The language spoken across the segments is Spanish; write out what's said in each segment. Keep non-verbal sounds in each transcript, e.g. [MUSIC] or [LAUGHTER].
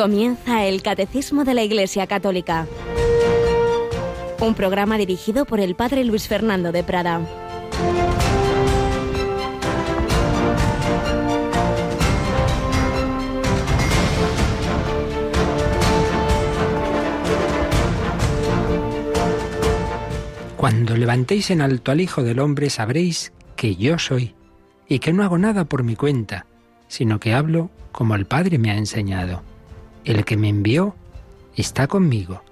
Comienza el Catecismo de la Iglesia Católica. Un programa dirigido por el Padre Luis Fernando de Prada. Cuando levantéis en alto al Hijo del Hombre sabréis que yo soy, y que no hago nada por mi cuenta, sino que hablo como el Padre me ha enseñado. El que me envió está conmigo,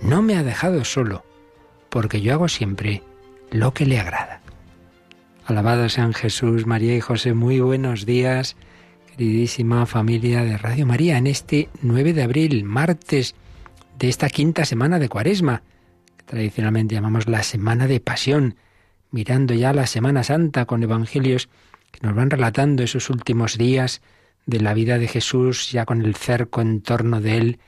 no me ha dejado solo, porque yo hago siempre lo que le agrada. Alabado sean Jesús, María y José, muy buenos días, queridísima familia de Radio María, en este 9 de abril, martes de esta quinta semana de Cuaresma, que tradicionalmente llamamos la Semana de Pasión, mirando ya la Semana Santa con evangelios que nos van relatando esos últimos días de la vida de Jesús, ya con el cerco en torno de él,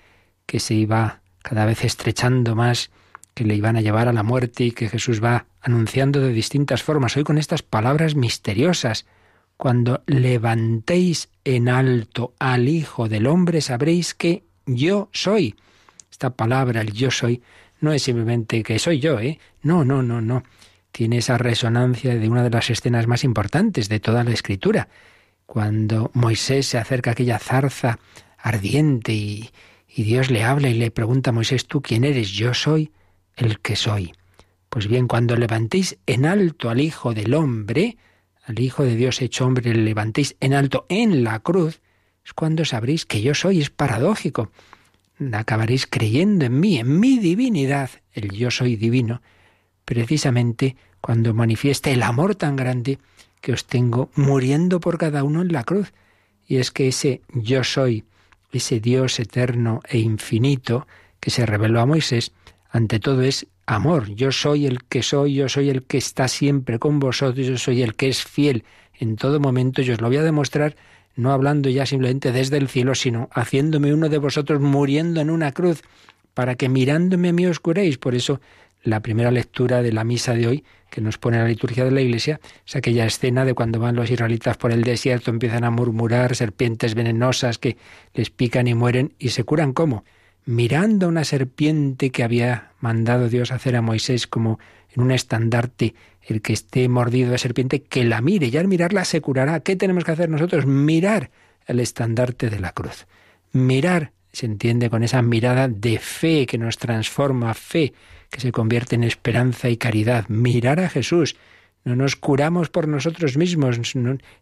que se iba cada vez estrechando más, que le iban a llevar a la muerte y que Jesús va anunciando de distintas formas. Hoy con estas palabras misteriosas. Cuando levantéis en alto al Hijo del Hombre, sabréis que yo soy. Esta palabra, el yo soy, no es simplemente que soy yo, ¿eh? No, no, no, no. Tiene esa resonancia de una de las escenas más importantes de toda la Escritura cuando Moisés se acerca a aquella zarza ardiente y, Dios le habla y le pregunta a Moisés, ¿tú quién eres? Yo soy el que soy. Pues bien, cuando levantéis en alto al Hijo del Hombre, al Hijo de Dios hecho hombre, le levantéis en alto en la cruz, es cuando sabréis que yo soy, es paradójico. Acabaréis creyendo en mí, en mi divinidad, el yo soy divino, precisamente cuando manifieste el amor tan grande que os tengo muriendo por cada uno en la cruz. Y es que ese yo soy, ese Dios eterno e infinito que se reveló a Moisés, ante todo es amor. Yo soy el que soy, yo soy el que está siempre con vosotros, yo soy el que es fiel en todo momento. Yo os lo voy a demostrar no hablando ya simplemente desde el cielo, sino haciéndome uno de vosotros muriendo en una cruz, para que mirándome a mí os curéis. Por eso la primera lectura de la misa de hoy que nos pone la liturgia de la Iglesia es aquella escena de cuando van los israelitas por el desierto, empiezan a murmurar serpientes venenosas que les pican y mueren y se curan cómo? Mirando a una serpiente que había mandado Dios hacer a Moisés como en un estandarte, el que esté mordido de serpiente, que la mire y al mirarla se curará. ¿Qué tenemos que hacer nosotros? Mirar el estandarte de la cruz. Mirar, se entiende con esa mirada de fe que nos transforma, fe que se convierte en esperanza y caridad. Mirar a Jesús. No nos curamos por nosotros mismos.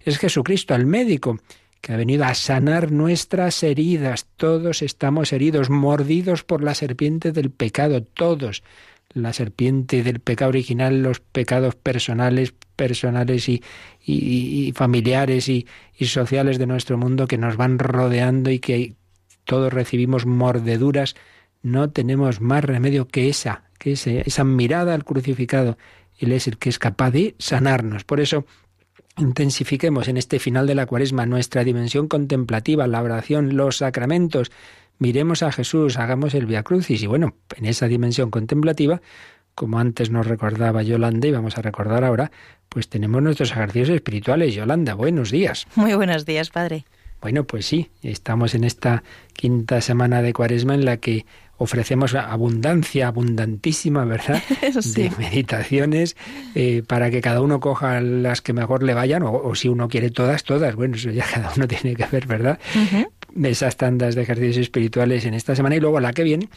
es Jesucristo, el médico, que ha venido a sanar nuestras heridas. Todos estamos heridos, mordidos por la serpiente del pecado, todos. La serpiente del pecado original, los pecados personales, personales y, y, familiares y, y sociales de nuestro mundo que nos van rodeando y que todos recibimos mordeduras, no tenemos más remedio que esa, que esa mirada al crucificado. Él es el que es capaz de sanarnos. Por eso, intensifiquemos en este final de la cuaresma nuestra dimensión contemplativa, la oración, los sacramentos. Miremos a Jesús, hagamos el Via Crucis. Y bueno, en esa dimensión contemplativa, como antes nos recordaba Yolanda y vamos a recordar ahora, pues tenemos nuestros ejercicios espirituales. Yolanda, buenos días. Muy buenos días, Padre. Bueno, pues sí, estamos en esta quinta semana de cuaresma en la que ofrecemos abundancia, abundantísima, ¿verdad? [LAUGHS] De meditaciones eh, para que cada uno coja las que mejor le vayan, o, si uno quiere todas, todas. Bueno, eso ya [LAUGHS] cada uno tiene que ver, ¿verdad? Esas tandas de ejercicios espirituales en esta semana y luego la que viene,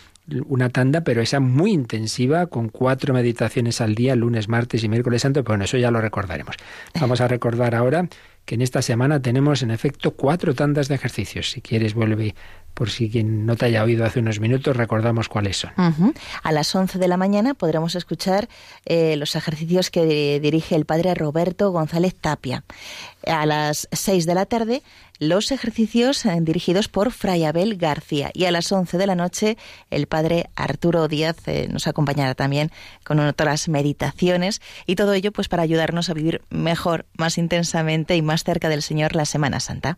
una tanda, pero esa muy intensiva, con cuatro meditaciones al día, lunes, martes y miércoles santo. Bueno, eso ya lo recordaremos. Vamos a recordar ahora que en esta semana tenemos en efecto cuatro tandas de ejercicios. Si quieres, vuelve por si quien no te haya oído hace unos minutos, recordamos cuáles son. A las 11 de la mañana podremos escuchar eh, los ejercicios que dirige el padre Roberto González Tapia. A las 6 de la tarde, los ejercicios eh, dirigidos por Fray Abel García. Y a las 11 de la noche, el padre Arturo Díaz eh, nos acompañará también con otras meditaciones. Y todo ello, pues, para ayudarnos a vivir mejor, más intensamente y más cerca del Señor la Semana Santa.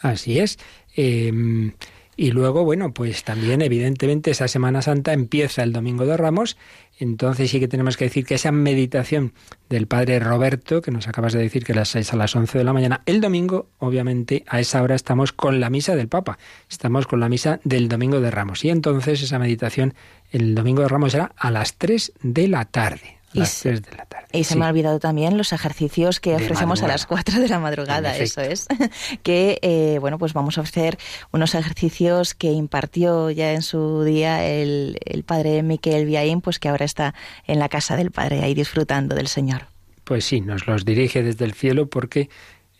Así es. Em, Y luego, bueno, pues también evidentemente esa Semana Santa empieza el Domingo de Ramos, entonces sí que tenemos que decir que esa meditación del Padre Roberto, que nos acabas de decir que a las 6 a las 11 de la mañana, el domingo, obviamente, a esa hora estamos con la misa del Papa, estamos con la misa del Domingo de Ramos. Y entonces esa meditación el Domingo de Ramos será a las 3 de la tarde y, de la tarde. Y se me ha olvidado también los ejercicios que ofrecemos a las 4 de la madrugada, eso es. [LAUGHS] que, eh, bueno, pues vamos a ofrecer unos ejercicios que impartió ya en su día el, el padre Miquel Viaín, pues que ahora está en la casa del padre, ahí disfrutando del Señor. Pues sí, nos los dirige desde el cielo porque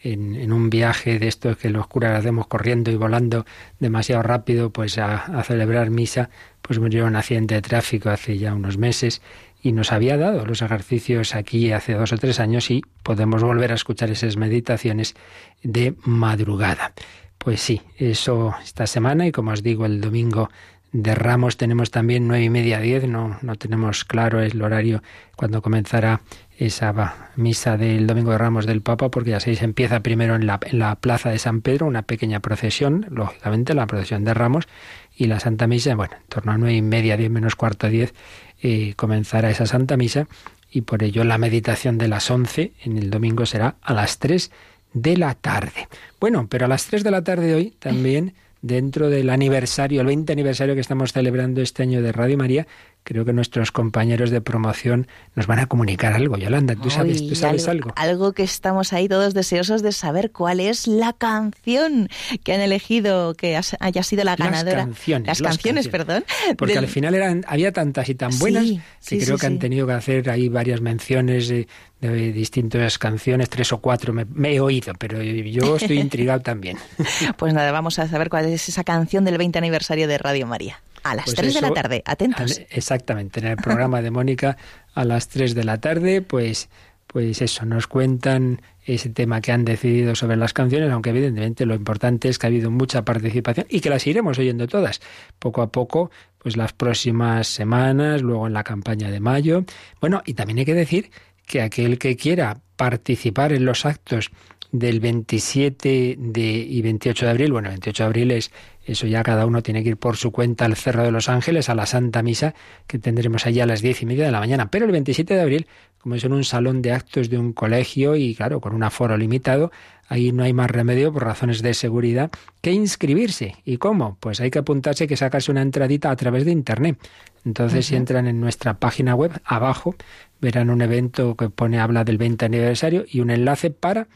en, en, un viaje de estos que los curas hacemos corriendo y volando demasiado rápido, pues a, a celebrar misa, pues murió un accidente de tráfico hace ya unos meses y nos había dado los ejercicios aquí hace dos o tres años y podemos volver a escuchar esas meditaciones de madrugada. Pues sí, eso esta semana y como os digo el domingo de Ramos tenemos también nueve y media diez, no, no tenemos claro el horario cuando comenzará esa misa del domingo de Ramos del Papa, porque ya seis empieza primero en la, en la plaza de San Pedro, una pequeña procesión, lógicamente la procesión de Ramos, y la Santa Misa, bueno, en torno a nueve y media, diez menos cuarto diez, eh, comenzará esa Santa Misa y por ello la meditación de las 11 en el domingo será a las 3 de la tarde. Bueno, pero a las 3 de la tarde hoy también dentro del aniversario, el 20 aniversario que estamos celebrando este año de Radio María, creo que nuestros compañeros de promoción nos van a comunicar algo. Yolanda, ¿tú sabes, ¿tú sabes algo, algo? que estamos ahí todos deseosos de saber cuál es la canción que han elegido que haya sido la ganadora. Las canciones. Las, canciones, perdón. Porque al final eran, había tantas y tan buenas que creo que han tenido que hacer ahí varias menciones de, de distintas canciones, tres o cuatro me, me, he oído, pero yo estoy [LAUGHS] intrigado también. [LAUGHS] Pues nada, vamos a saber cuál es esa canción del 20 aniversario de Radio María. A las 3 pues de la tarde, atentos. Exactamente, en el programa de Mónica a las 3 de la tarde, pues, pues eso, nos cuentan ese tema que han decidido sobre las canciones, aunque evidentemente lo importante es que ha habido mucha participación y que las iremos oyendo todas, poco a poco, pues las próximas semanas, luego en la campaña de mayo. Bueno, y también hay que decir que aquel que quiera participar en los actos del 27 de, y 28 de abril, bueno, 28 de abril es eso ya cada uno tiene que ir por su cuenta al Cerro de los Ángeles, a la Santa Misa, que tendremos allí a las diez y media de la mañana. Pero el 27 de abril, como es en un salón de actos de un colegio y claro, con un aforo limitado, ahí no hay más remedio por razones de seguridad que inscribirse. ¿Y cómo? Pues hay que apuntarse que sacarse una entradita a través de Internet. Entonces, si entran en nuestra página web, abajo verán un evento que pone habla del 20 aniversario y un enlace para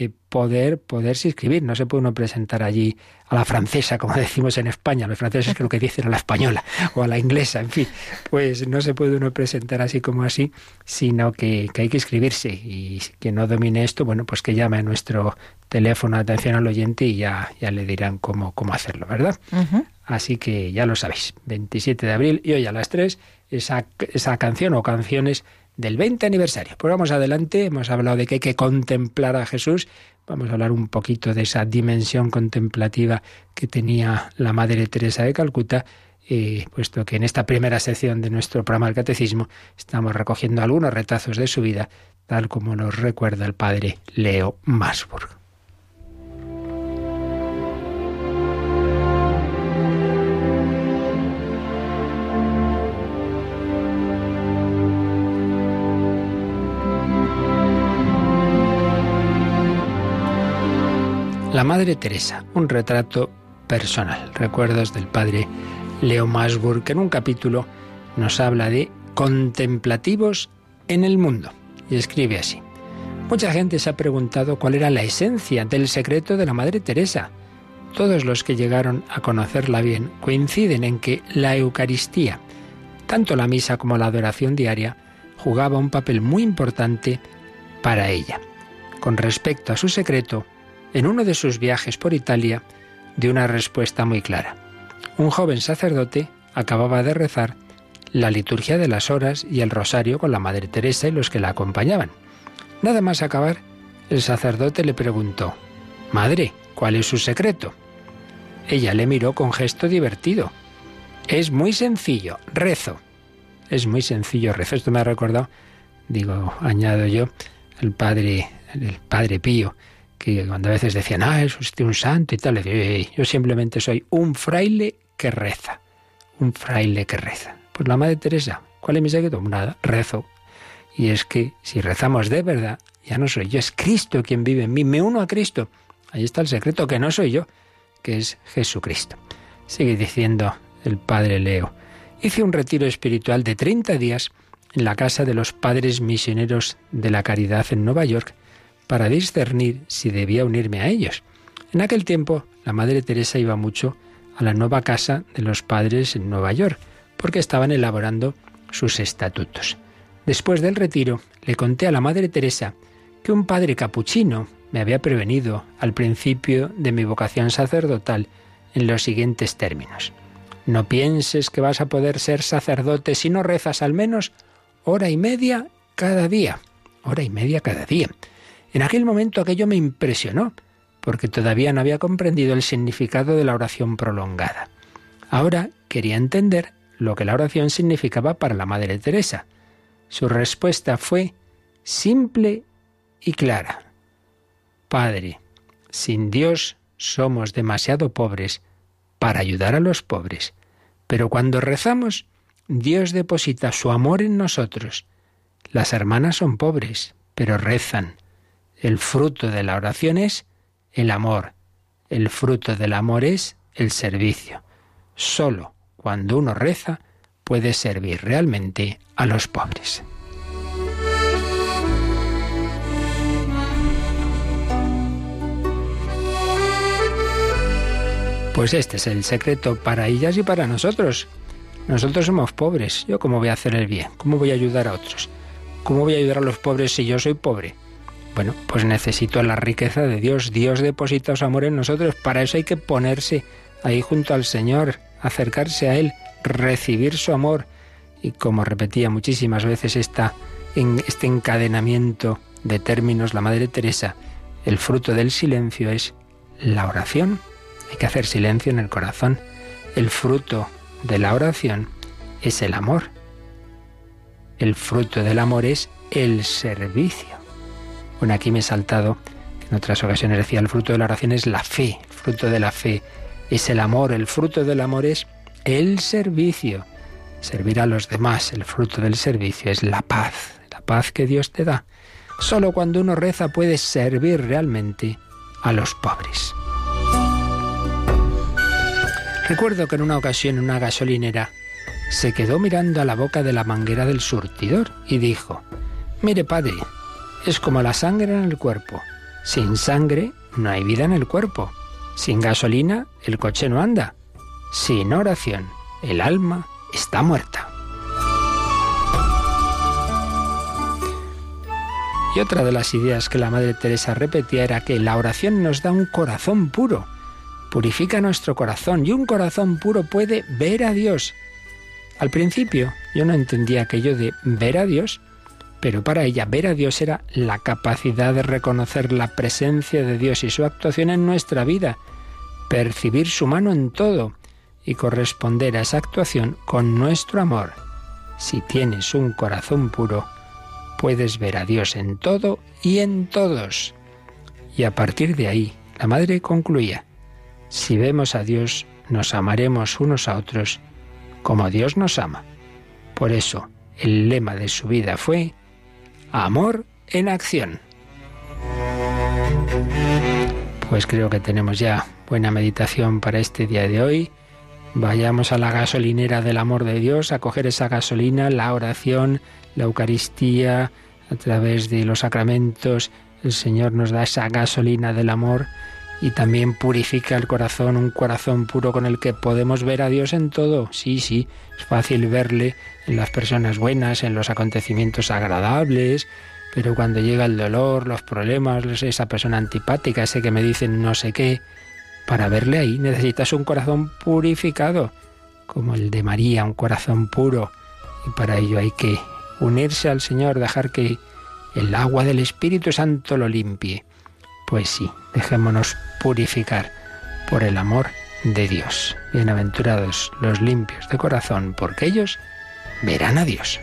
eh, poder poderse inscribir. No se puede uno presentar allí a la francesa, como [LAUGHS] decimos en España. Los franceses creo que dicen a la española [LAUGHS] o a la inglesa, en fin. Pues no se puede uno presentar así como así, sino que, hay que inscribirse. Y que no domine esto, bueno, pues que llame a nuestro teléfono de atención al oyente y ya, ya le dirán cómo, cómo hacerlo, ¿verdad? Así que ya lo sabéis, 27 de abril y hoy a las 3, esa, esa canción o canciones del 20 aniversario. Pues vamos adelante, hemos hablado de que hay que contemplar a Jesús, vamos a hablar un poquito de esa dimensión contemplativa que tenía la Madre Teresa de Calcuta, eh, puesto que en esta primera sección de nuestro programa del Catecismo estamos recogiendo algunos retazos de su vida, tal como nos recuerda el padre Leo Masburg. La Madre Teresa, un retrato personal. Recuerdos del padre Leo Masburg, que en un capítulo nos habla de contemplativos en el mundo. Y escribe así. Mucha gente se ha preguntado cuál era la esencia del secreto de la Madre Teresa. Todos los que llegaron a conocerla bien coinciden en que la Eucaristía, tanto la misa como la adoración diaria, jugaba un papel muy importante para ella. Con respecto a su secreto, en uno de sus viajes por Italia, dio una respuesta muy clara. Un joven sacerdote acababa de rezar la liturgia de las horas y el rosario con la Madre Teresa y los que la acompañaban. Nada más acabar, el sacerdote le preguntó, Madre, ¿cuál es su secreto? Ella le miró con gesto divertido. Es muy sencillo, rezo. Es muy sencillo, rezo. Esto me ha recordado, digo, añado yo, el padre, el padre Pío, que cuando a veces decían, ah, es usted un santo y tal, le digo, yo simplemente soy un fraile que reza, un fraile que reza. Pues la Madre Teresa, ¿cuál es mi secreto? Nada, rezo. Y es que si rezamos de verdad, ya no soy yo, es Cristo quien vive en mí, me uno a Cristo. Ahí está el secreto, que no soy yo, que es Jesucristo. Sigue diciendo el Padre Leo. Hice un retiro espiritual de 30 días en la casa de los padres misioneros de la caridad en Nueva York para discernir si debía unirme a ellos. En aquel tiempo, la Madre Teresa iba mucho a la nueva casa de los padres en Nueva York, porque estaban elaborando sus estatutos. Después del retiro, le conté a la Madre Teresa que un padre capuchino me había prevenido al principio de mi vocación sacerdotal en los siguientes términos. No pienses que vas a poder ser sacerdote si no rezas al menos hora y media cada día. Hora y media cada día. En aquel momento aquello me impresionó, porque todavía no había comprendido el significado de la oración prolongada. Ahora quería entender lo que la oración significaba para la Madre Teresa. Su respuesta fue simple y clara. Padre, sin Dios somos demasiado pobres para ayudar a los pobres, pero cuando rezamos, Dios deposita su amor en nosotros. Las hermanas son pobres, pero rezan. El fruto de la oración es el amor. El fruto del amor es el servicio. Solo cuando uno reza puede servir realmente a los pobres. Pues este es el secreto para ellas y para nosotros. Nosotros somos pobres. ¿Yo cómo voy a hacer el bien? ¿Cómo voy a ayudar a otros? ¿Cómo voy a ayudar a los pobres si yo soy pobre? Bueno, pues necesito la riqueza de Dios. Dios deposita su amor en nosotros. Para eso hay que ponerse ahí junto al Señor, acercarse a Él, recibir su amor. Y como repetía muchísimas veces esta, en este encadenamiento de términos la Madre Teresa, el fruto del silencio es la oración. Hay que hacer silencio en el corazón. El fruto de la oración es el amor. El fruto del amor es el servicio. Bueno, aquí me he saltado, en otras ocasiones decía, el fruto de la oración es la fe, el fruto de la fe es el amor, el fruto del amor es el servicio. Servir a los demás, el fruto del servicio es la paz, la paz que Dios te da. Solo cuando uno reza puede servir realmente a los pobres. Recuerdo que en una ocasión una gasolinera se quedó mirando a la boca de la manguera del surtidor y dijo, Mire padre, es como la sangre en el cuerpo. Sin sangre no hay vida en el cuerpo. Sin gasolina el coche no anda. Sin oración el alma está muerta. Y otra de las ideas que la Madre Teresa repetía era que la oración nos da un corazón puro, purifica nuestro corazón y un corazón puro puede ver a Dios. Al principio yo no entendía aquello de ver a Dios pero para ella ver a Dios era la capacidad de reconocer la presencia de Dios y su actuación en nuestra vida, percibir su mano en todo y corresponder a esa actuación con nuestro amor. Si tienes un corazón puro, puedes ver a Dios en todo y en todos. Y a partir de ahí, la Madre concluía, si vemos a Dios, nos amaremos unos a otros como Dios nos ama. Por eso, el lema de su vida fue, Amor en acción. Pues creo que tenemos ya buena meditación para este día de hoy. Vayamos a la gasolinera del amor de Dios, a coger esa gasolina, la oración, la Eucaristía, a través de los sacramentos. El Señor nos da esa gasolina del amor y también purifica el corazón, un corazón puro con el que podemos ver a Dios en todo. Sí, sí, es fácil verle en las personas buenas, en los acontecimientos agradables, pero cuando llega el dolor, los problemas, esa persona antipática, ese que me dicen no sé qué, para verle ahí necesitas un corazón purificado, como el de María, un corazón puro. Y para ello hay que unirse al Señor, dejar que el agua del Espíritu Santo lo limpie. Pues sí, dejémonos purificar por el amor de Dios. Bienaventurados los limpios de corazón, porque ellos verán a Dios.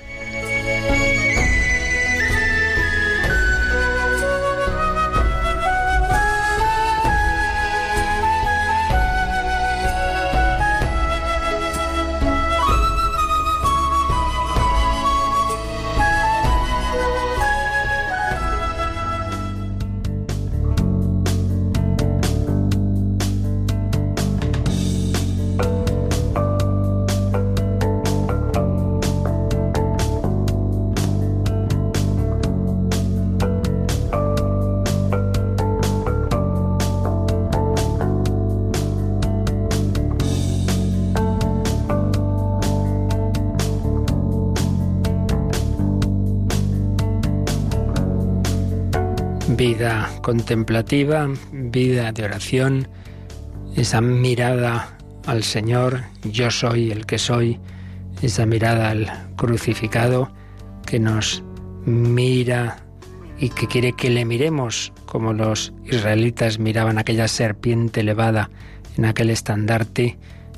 Contemplativa, vida de oración, esa mirada al Señor, yo soy el que soy, esa mirada al crucificado que nos mira y que quiere que le miremos como los israelitas miraban aquella serpiente elevada en aquel estandarte.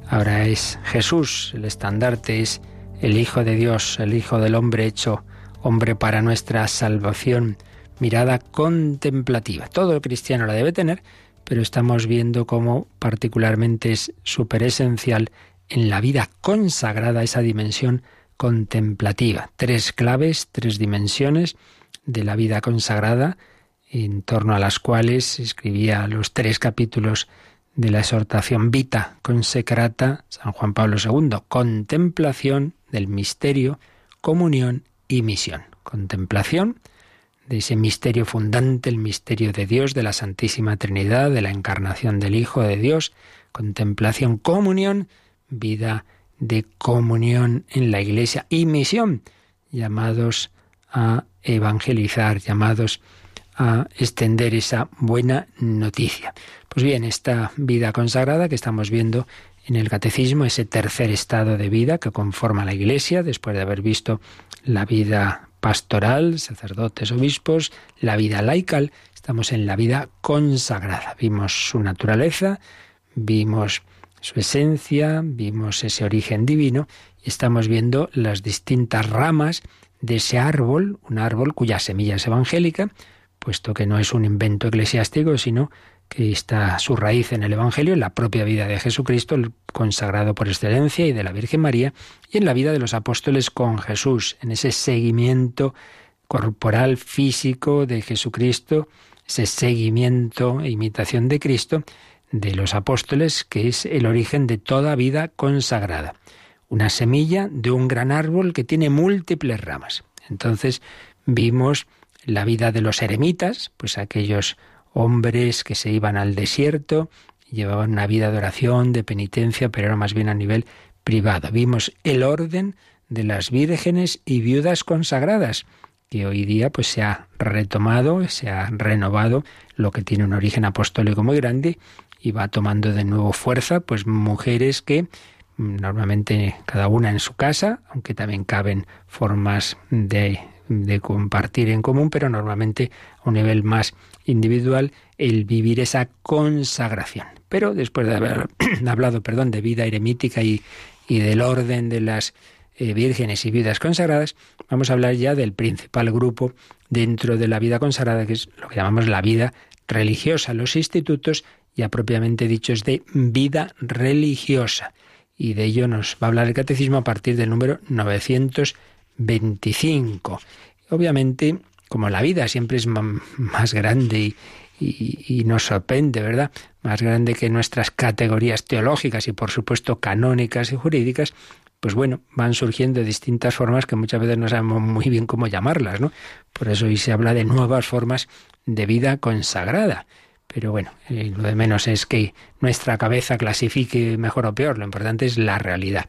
Ahora es Jesús, el estandarte es el Hijo de Dios, el Hijo del hombre hecho hombre para nuestra salvación. Mirada contemplativa. Todo el cristiano la debe tener, pero estamos viendo cómo particularmente es súper esencial en la vida consagrada esa dimensión contemplativa. Tres claves, tres dimensiones de la vida consagrada, en torno a las cuales escribía los tres capítulos de la exhortación Vita Consecrata, San Juan Pablo II, contemplación del misterio, comunión y misión. Contemplación de ese misterio fundante, el misterio de Dios, de la Santísima Trinidad, de la encarnación del Hijo de Dios. Contemplación, comunión, vida de comunión en la Iglesia y misión, llamados a evangelizar, llamados a extender esa buena noticia. Pues bien, esta vida consagrada que estamos viendo en el catecismo, ese tercer estado de vida que conforma la Iglesia, después de haber visto la vida pastoral, sacerdotes, obispos, la vida laical, estamos en la vida consagrada. Vimos su naturaleza, vimos su esencia, vimos ese origen divino y estamos viendo las distintas ramas de ese árbol, un árbol cuya semilla es evangélica, puesto que no es un invento eclesiástico, sino que está su raíz en el Evangelio, en la propia vida de Jesucristo, el consagrado por excelencia, y de la Virgen María, y en la vida de los apóstoles con Jesús, en ese seguimiento corporal, físico de Jesucristo, ese seguimiento e imitación de Cristo de los apóstoles, que es el origen de toda vida consagrada. Una semilla de un gran árbol que tiene múltiples ramas. Entonces vimos la vida de los eremitas, pues aquellos hombres que se iban al desierto, llevaban una vida de oración, de penitencia, pero era más bien a nivel privado. Vimos el orden de las vírgenes y viudas consagradas, que hoy día pues se ha retomado, se ha renovado lo que tiene un origen apostólico muy grande y va tomando de nuevo fuerza, pues mujeres que normalmente cada una en su casa, aunque también caben formas de de compartir en común, pero normalmente a un nivel más individual, el vivir esa consagración. Pero después de haber [CLEARS THROAT] hablado, perdón, de vida eremítica y, y del orden de las eh, vírgenes y vidas consagradas, vamos a hablar ya del principal grupo dentro de la vida consagrada, que es lo que llamamos la vida religiosa, los institutos ya propiamente dichos de vida religiosa. Y de ello nos va a hablar el catecismo a partir del número 900 25. Obviamente, como la vida siempre es más grande y, nos sorprende, ¿verdad? Más grande que nuestras categorías teológicas y por supuesto canónicas y jurídicas, pues bueno, van surgiendo distintas formas que muchas veces no sabemos muy bien cómo llamarlas, ¿no? Por eso hoy se habla de nuevas formas de vida consagrada. Pero bueno, eh, lo de menos es que nuestra cabeza clasifique mejor o peor, lo importante es la realidad.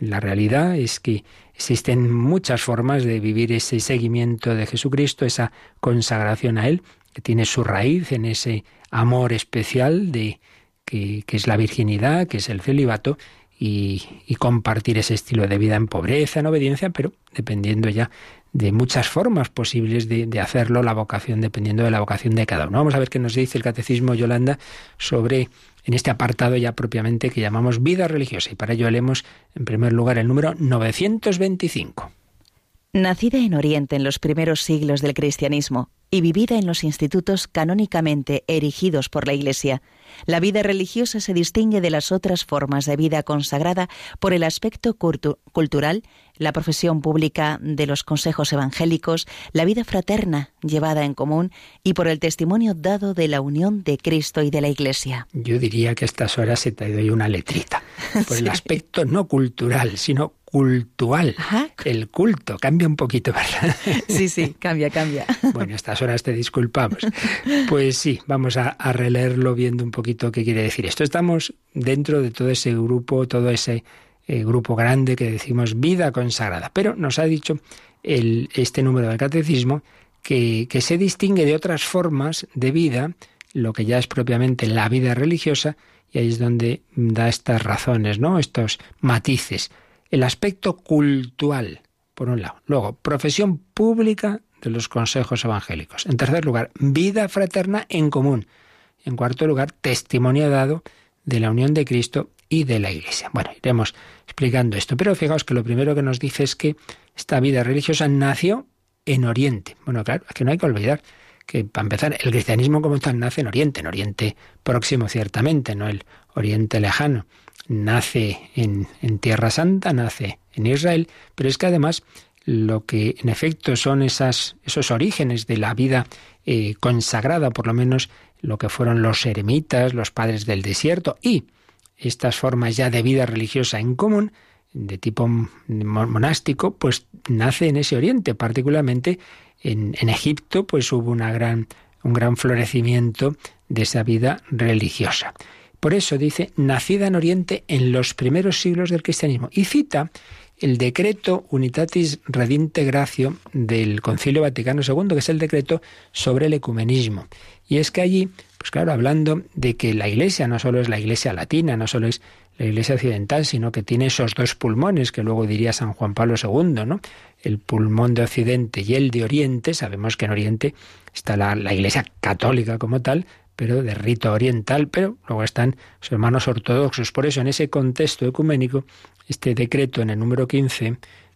La realidad es que existen muchas formas de vivir ese seguimiento de Jesucristo, esa consagración a Él, que tiene su raíz en ese amor especial de que, es la virginidad, que es el celibato, y, compartir ese estilo de vida en pobreza, en obediencia, pero dependiendo ya de muchas formas posibles de, de, hacerlo, la vocación, dependiendo de la vocación de cada uno. Vamos a ver qué nos dice el Catecismo Yolanda sobre en este apartado ya propiamente que llamamos vida religiosa. Y para ello leemos en primer lugar el número 925. Nacida en Oriente en los primeros siglos del cristianismo y vivida en los institutos canónicamente erigidos por la Iglesia, la vida religiosa se distingue de las otras formas de vida consagrada por el aspecto cultural, la profesión pública de los consejos evangélicos, la vida fraterna llevada en común y por el testimonio dado de la unión de Cristo y de la Iglesia. Yo diría que a estas horas se te doy una letrita, [LAUGHS] por el aspecto no cultural, sino cultural. El culto cambia un poquito, ¿verdad? [LAUGHS] Sí, sí, cambia, cambia. [LAUGHS] Bueno, a estas horas te disculpamos. Pues sí, vamos a, releerlo viendo un poquito qué quiere decir esto. Estamos dentro de todo ese grupo, todo ese eh, grupo grande que decimos vida consagrada. Pero nos ha dicho este número del catecismo que, que se distingue de otras formas de vida, lo que ya es propiamente la vida religiosa, y ahí es donde da estas razones, ¿no? Estos matices. El aspecto cultural, por un lado. Luego, profesión pública de los consejos evangélicos. En tercer lugar, vida fraterna en común. En cuarto lugar, testimonio dado de la unión de Cristo y de la Iglesia. Bueno, iremos explicando esto, pero fijaos que lo primero que nos dice es que esta vida religiosa nació en Oriente. Bueno, claro, que no hay que olvidar que, para empezar, el cristianismo como tal nace en Oriente, en Oriente próximo ciertamente, no el Oriente lejano. Nace en, en Tierra Santa, nace en Israel, pero es que además lo que en efecto son esas, esos orígenes de la vida eh, consagrada, por lo menos lo que fueron los eremitas, los padres del desierto y estas formas ya de vida religiosa en común, de tipo monástico, pues nace en ese oriente, particularmente en, en Egipto, pues hubo una gran, un gran florecimiento de esa vida religiosa. Por eso dice, nacida en Oriente en los primeros siglos del cristianismo. Y cita el decreto Unitatis Redinte Gratio del Concilio Vaticano II, que es el decreto sobre el ecumenismo. Y es que allí, pues claro, hablando de que la Iglesia no solo es la Iglesia latina, no solo es la Iglesia occidental, sino que tiene esos dos pulmones que luego diría San Juan Pablo II, ¿no? El pulmón de Occidente y el de Oriente. Sabemos que en Oriente está la, la Iglesia católica como tal, pero de rito oriental, pero luego están los hermanos ortodoxos. Por eso, en ese contexto ecuménico, este decreto en el número 15,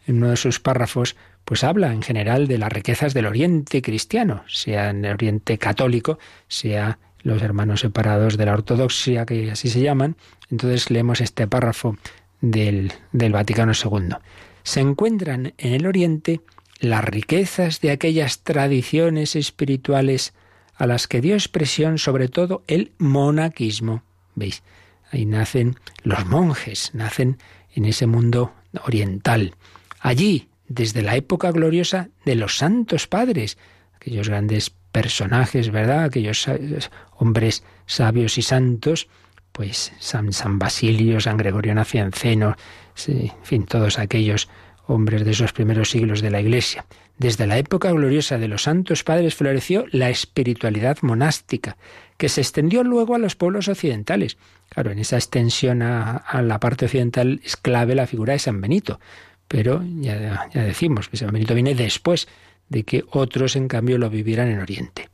en uno de sus párrafos, pues habla en general de las riquezas del Oriente cristiano, sea en el Oriente católico, sea los hermanos separados de la ortodoxia, que así se llaman. Entonces leemos este párrafo del, del Vaticano II. Se encuentran en el Oriente las riquezas de aquellas tradiciones espirituales a las que dio expresión sobre todo el monaquismo. ¿Veis? Ahí nacen los monjes, nacen en ese mundo oriental. Allí, desde la época gloriosa de los santos padres, aquellos grandes personajes, ¿verdad? Aquellos hombres sabios y santos, pues San, Basilio, San Gregorio Nacianceno, en fin, todos aquellos hombres de esos primeros siglos de la Iglesia. Desde la época gloriosa de los santos padres floreció la espiritualidad monástica, que se extendió luego a los pueblos occidentales. Claro, en esa extensión a, la parte occidental es clave la figura de San Benito, pero ya, decimos que San Benito viene después de que otros, en cambio, lo vivieran en Oriente.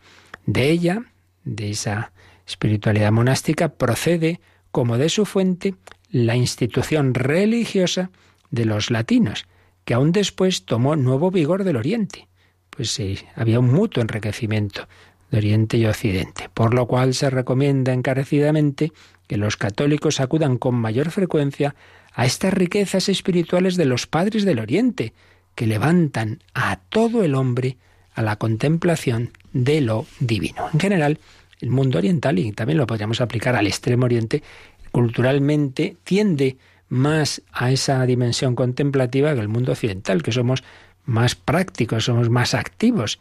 De ella, de esa espiritualidad monástica, procede, como de su fuente, la institución religiosa de los latinos, que aún después tomó nuevo vigor del Oriente. Pues sí, había un mutuo enriquecimiento de Oriente y Occidente, por lo cual se recomienda encarecidamente que los católicos acudan con mayor frecuencia a estas riquezas espirituales de los padres del Oriente, que levantan a todo el hombre a la contemplación de lo divino. En general, el mundo oriental, y también lo podríamos aplicar al extremo oriente, culturalmente tiende más a esa dimensión contemplativa que el mundo occidental, que somos más prácticos, somos más activos.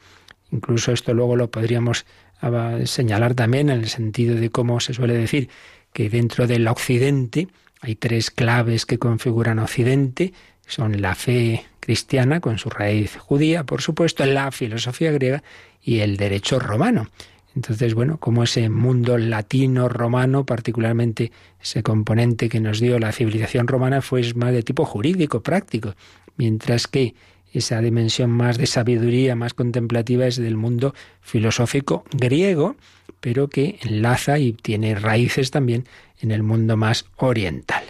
Incluso esto luego lo podríamos ah, señalar también en el sentido de cómo se suele decir que dentro del Occidente hay tres claves que configuran Occidente, son la fe cristiana con su raíz judía, por supuesto, la filosofía griega y el derecho romano. Entonces, bueno, como ese mundo latino, romano, particularmente ese componente que nos dio la civilización romana, fue más de tipo jurídico, práctico, mientras que esa dimensión más de sabiduría, más contemplativa, es del mundo filosófico griego, pero que enlaza y tiene raíces también en el mundo más oriental.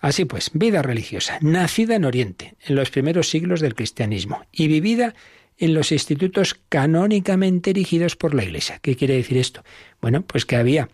Así pues, vida religiosa, nacida en Oriente, en los primeros siglos del cristianismo, y vivida en los institutos canónicamente erigidos por la Iglesia. ¿Qué quiere decir esto? Bueno, pues que había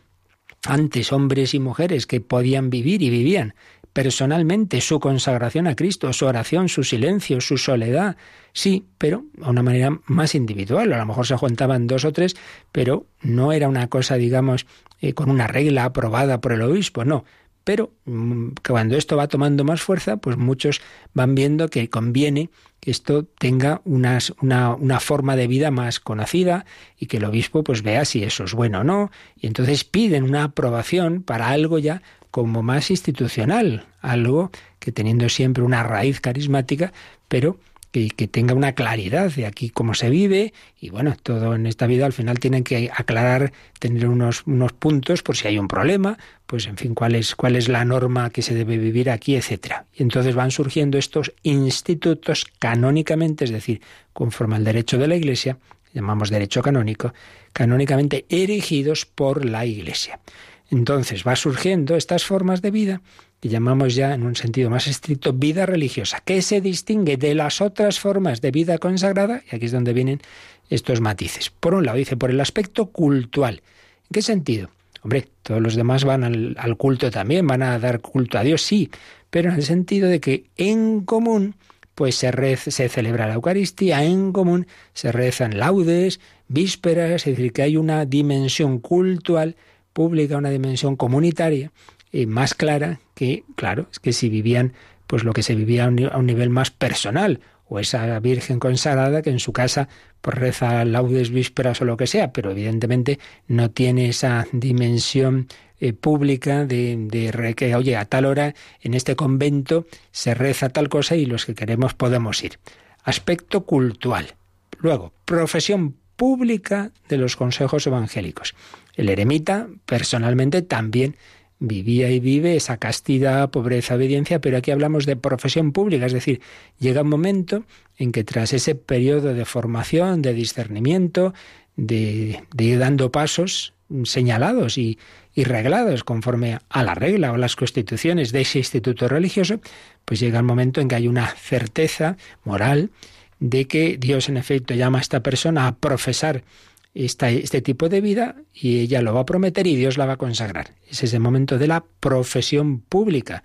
antes hombres y mujeres que podían vivir y vivían personalmente su consagración a Cristo, su oración, su silencio, su soledad. Sí, pero a una manera más individual. A lo mejor se juntaban dos o tres, pero no era una cosa, digamos, eh, con una regla aprobada por el obispo, no. Pero mm, cuando esto va tomando más fuerza, pues muchos van viendo que conviene que esto tenga una, una, forma de vida más conocida y que el obispo pues vea si eso es bueno o no. Y entonces piden una aprobación para algo ya como más institucional, algo que teniendo siempre una raíz carismática, pero que, tenga una claridad de aquí cómo se vive y bueno, todo en esta vida al final tienen que aclarar, tener unos, unos puntos por si hay un problema, pues en fin, cuál es, cuál es la norma que se debe vivir aquí, etcétera. Y entonces van surgiendo estos institutos canónicamente, es decir, conforme al derecho de la Iglesia, llamamos derecho canónico, canónicamente erigidos por la Iglesia. Entonces va surgiendo estas formas de vida que llamamos ya en un sentido más estricto vida religiosa, que se distingue de las otras formas de vida consagrada, y aquí es donde vienen estos matices. Por un lado, dice, por el aspecto cultural. ¿En qué sentido? Hombre, todos los demás van al, culto también, van a dar culto a Dios, sí, pero en el sentido de que en común pues se, se celebra la Eucaristía, en común se rezan laudes, vísperas, es decir, que hay una dimensión cultural pública, una dimensión comunitaria eh, más clara que, claro, es que si vivían pues lo que se vivía a un, nivel más personal, o esa Virgen consagrada que en su casa pues reza laudes vísperas o lo que sea, pero evidentemente no tiene esa dimensión eh, pública de, de, que, oye, a tal hora en este convento se reza tal cosa y los que queremos podemos ir. Aspecto cultural. Luego, profesión pública de los consejos evangélicos. El eremita personalmente también vivía y vive esa castidad, pobreza, obediencia, pero aquí hablamos de profesión pública, es decir, llega un momento en que tras ese periodo de formación, de discernimiento, de, ir dando pasos señalados y, y reglados conforme a la regla o las constituciones de ese instituto religioso, pues llega el momento en que hay una certeza moral de que Dios en efecto llama a esta persona a profesar este tipo de vida y ella lo va a prometer y Dios la va a consagrar. Es ese momento de la profesión pública,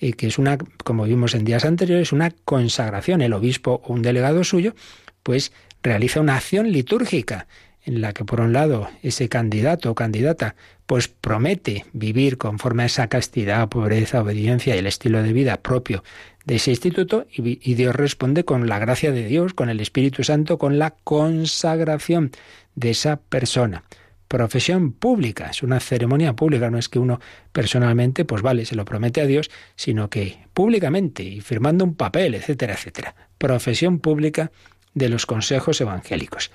eh, que es una, como vimos en días anteriores, una consagración. El obispo o un delegado suyo, pues realiza una acción litúrgica en la que por un lado ese candidato o candidata pues promete vivir conforme a esa castidad, pobreza, obediencia y el estilo de vida propio de ese instituto y, Dios responde con la gracia de Dios, con el Espíritu Santo, con la consagración de esa persona. Profesión pública, es una ceremonia pública, no es que uno personalmente, pues vale, se lo promete a Dios, sino que públicamente y firmando un papel, etcétera, etcétera. Profesión pública de los consejos evangélicos.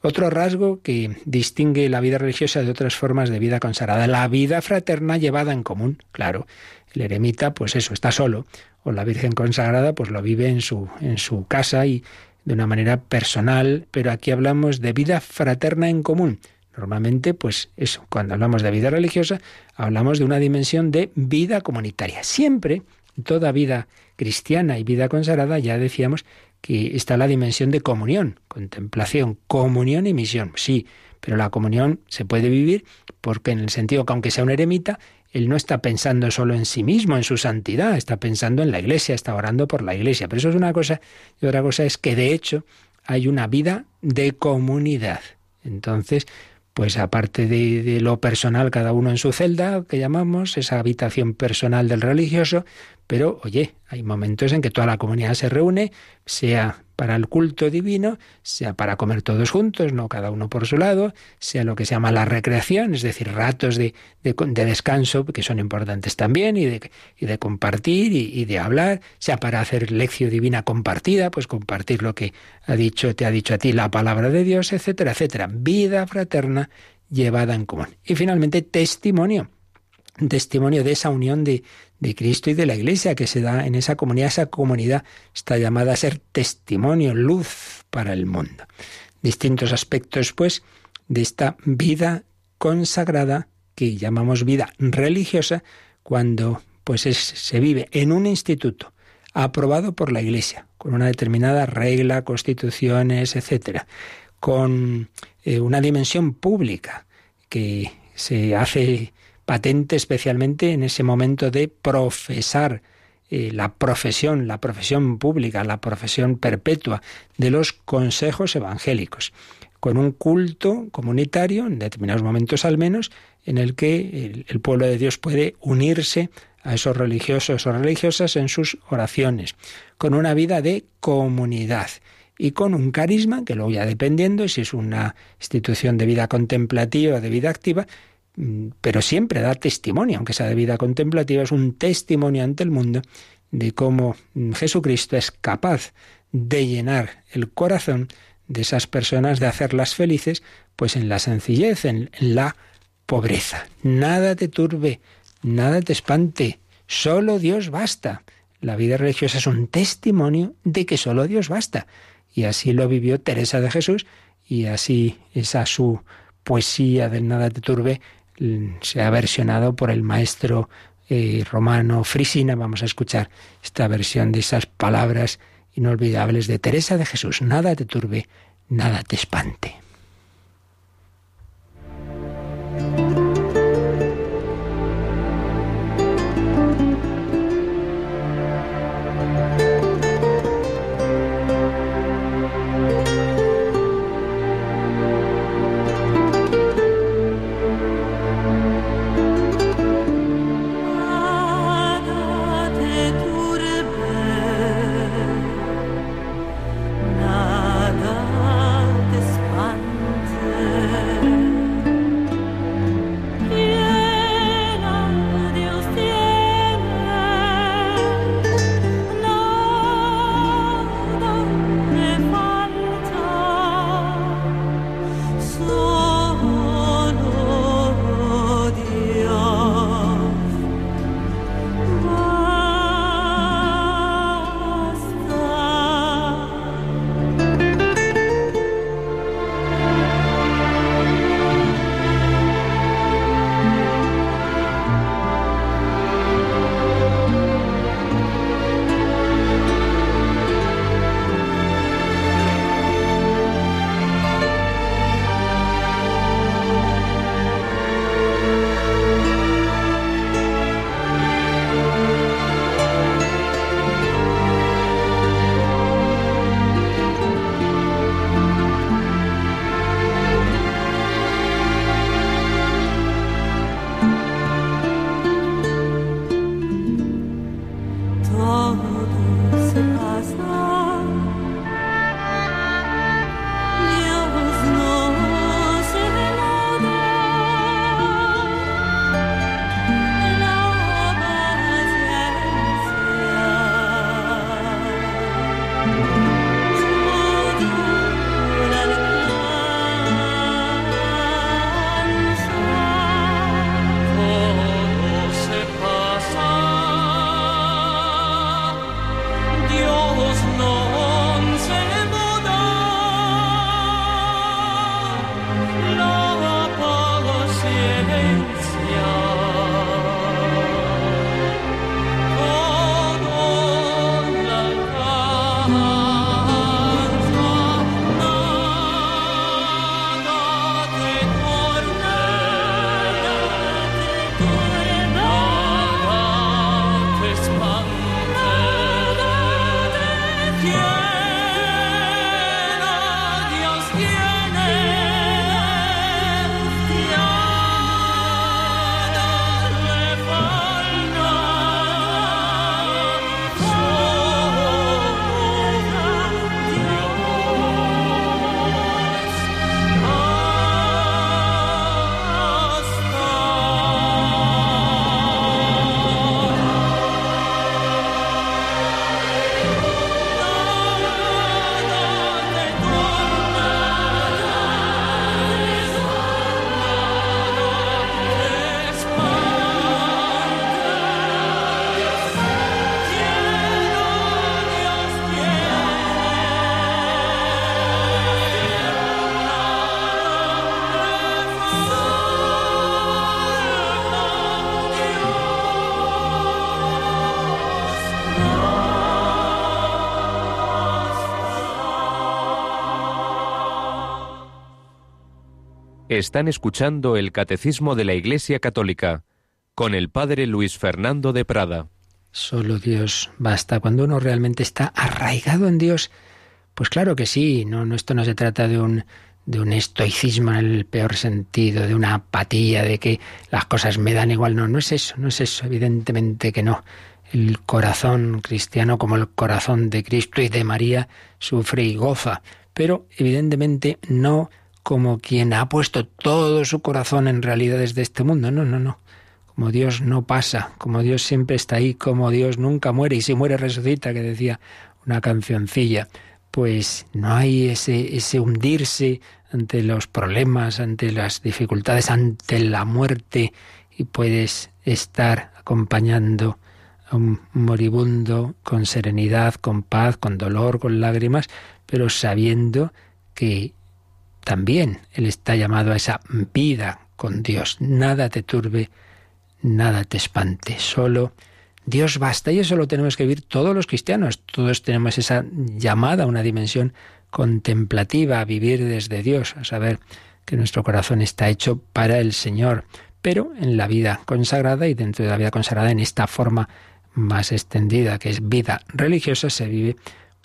Otro rasgo que distingue la vida religiosa de otras formas de vida consagrada, la vida fraterna llevada en común. Claro, el eremita, pues eso, está solo, o la Virgen consagrada, pues lo vive en su, en su casa y de una manera personal, pero aquí hablamos de vida fraterna en común. Normalmente, pues eso, cuando hablamos de vida religiosa, hablamos de una dimensión de vida comunitaria. Siempre, toda vida cristiana y vida consagrada, ya decíamos que está la dimensión de comunión, contemplación, comunión y misión. Sí, pero la comunión se puede vivir porque en el sentido que aunque sea un eremita, él no está pensando solo en sí mismo, en su santidad, está pensando en la iglesia, está orando por la iglesia. Pero eso es una cosa. Y otra cosa es que de hecho hay una vida de comunidad. Entonces, pues aparte de, de, lo personal, cada uno en su celda, que llamamos, esa habitación personal del religioso, pero oye, hay momentos en que toda la comunidad se reúne, sea para el culto divino, sea para comer todos juntos, no cada uno por su lado, sea lo que se llama la recreación, es decir, ratos de, descanso que son importantes también y de, y de compartir y, y, de hablar, sea para hacer lección divina compartida, pues compartir lo que ha dicho, te ha dicho a ti la palabra de Dios, etcétera, etcétera. Vida fraterna llevada en común. Y finalmente, testimonio testimonio de esa unión de, de Cristo y de la Iglesia que se da en esa comunidad. Esa comunidad está llamada a ser testimonio, luz para el mundo. Distintos aspectos, pues, de esta vida consagrada que llamamos vida religiosa cuando pues se vive en un instituto aprobado por la Iglesia, con una determinada regla, constituciones, etcétera, con eh, una dimensión pública que se hace patente especialmente en ese momento de profesar eh, la profesión, la profesión pública, la profesión perpetua de los consejos evangélicos, con un culto comunitario, en determinados momentos al menos, en el que el, pueblo de Dios puede unirse a esos religiosos o religiosas en sus oraciones, con una vida de comunidad y con un carisma que luego ya dependiendo si es una institución de vida contemplativa o de vida activa, pero siempre da testimonio, aunque sea de vida contemplativa, es un testimonio ante el mundo de cómo mm, Jesucristo es capaz de llenar el corazón de esas personas, de hacerlas felices, pues en la sencillez, en la pobreza. Nada te turbe, nada te espante, solo Dios basta. La vida religiosa es un testimonio de que solo Dios basta. Y así lo vivió Teresa de Jesús y así esa su poesía del nada te turbe mm, se ha versionado por el maestro eh, romano Frisina. Vamos a escuchar esta versión de esas palabras inolvidables de Teresa de Jesús. Nada te turbe, nada te espante. Están escuchando el Catecismo de la Iglesia Católica con el Padre Luis Fernando de Prada. Solo Dios basta. Cuando uno realmente está arraigado en Dios, pues claro que sí. No, no esto no se trata de un de un estoicismo en el peor sentido, de una apatía, de que las cosas me dan igual. No, no es eso, no es eso, evidentemente que no. El corazón cristiano, como el corazón de Cristo y de María, sufre y goza, pero evidentemente no como quien ha puesto todo su corazón en realidades de este mundo. No, no, no. Como Dios no pasa, como Dios siempre está ahí, como Dios nunca muere y si muere resucita, que decía una cancioncilla, pues no hay ese, ese hundirse ante los problemas, ante las dificultades, ante la muerte, y puedes estar acompañando a un moribundo con serenidad, con paz, con dolor, con lágrimas, pero sabiendo que también Él está llamado a esa vida con Dios. Nada te turbe, nada te espante, solo Dios basta y eso lo tenemos que vivir todos los cristianos. Todos tenemos esa llamada, una dimensión contemplativa, a vivir desde Dios, a saber que nuestro corazón está hecho para el Señor, pero en la vida consagrada y dentro de la vida consagrada en esta forma más extendida que es vida religiosa se vive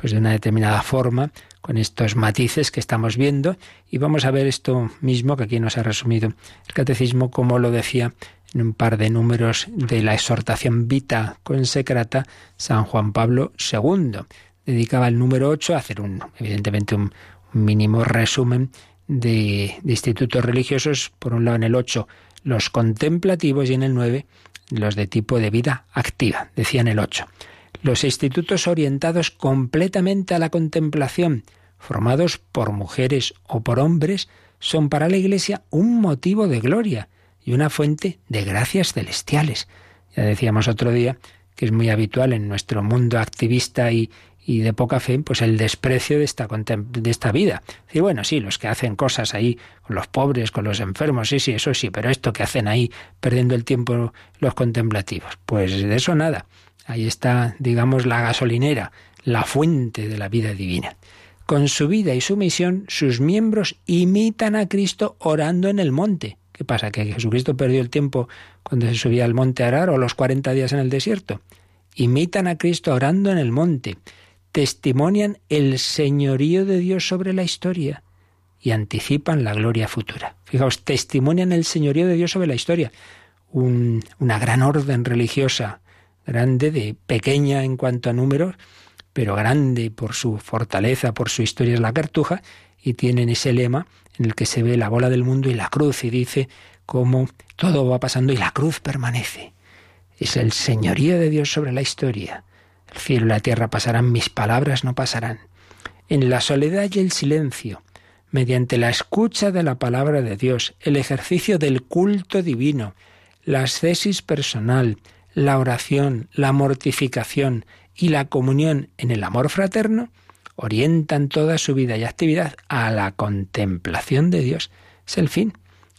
pues de una determinada forma con estos matices que estamos viendo y vamos a ver esto mismo que aquí nos ha resumido el catecismo como lo decía en un par de números de la exhortación Vita Consecrata San Juan Pablo II. Dedicaba el número 8 a hacer un evidentemente un, mínimo resumen de, de, institutos religiosos, por un lado en el 8 los contemplativos y en el 9 los de tipo de vida activa, decía en el 8. Los institutos orientados completamente a la contemplación, formados por mujeres o por hombres, son para la Iglesia un motivo de gloria y una fuente de gracias celestiales. Ya decíamos otro día que es muy habitual en nuestro mundo activista y, y de poca fe, pues el desprecio de esta, vida. Y bueno, sí, los que hacen cosas ahí con los pobres, con los enfermos, sí, sí, eso sí, pero esto que hacen ahí perdiendo el tiempo los contemplativos, pues de eso nada. Ahí está, digamos, la gasolinera, la fuente de la vida divina. Con su vida y su misión, sus miembros imitan a Cristo orando en el monte. ¿Qué pasa? ¿Que Jesucristo perdió el tiempo cuando se subía al monte Arar o los 40 días en el desierto? Imitan a Cristo orando en el monte. Testimonian el señorío de Dios sobre la historia y anticipan la gloria futura. Fijaos, testimonian el señorío de Dios sobre la historia. una gran orden religiosa grande, de pequeña en cuanto a números, pero grande por su fortaleza, por su historia es la cartuja, y tienen ese lema en el que se ve la bola del mundo y la cruz, y dice cómo todo va pasando y la cruz permanece. Es el señorío de Dios sobre la historia. El cielo y la tierra pasarán, mis palabras no pasarán. En la soledad y el silencio, mediante la escucha de la palabra de Dios, el ejercicio del culto divino, la ascesis personal, la oración, la mortificación y la comunión en el amor fraterno orientan toda su vida y actividad a la contemplación de Dios. Es el fin,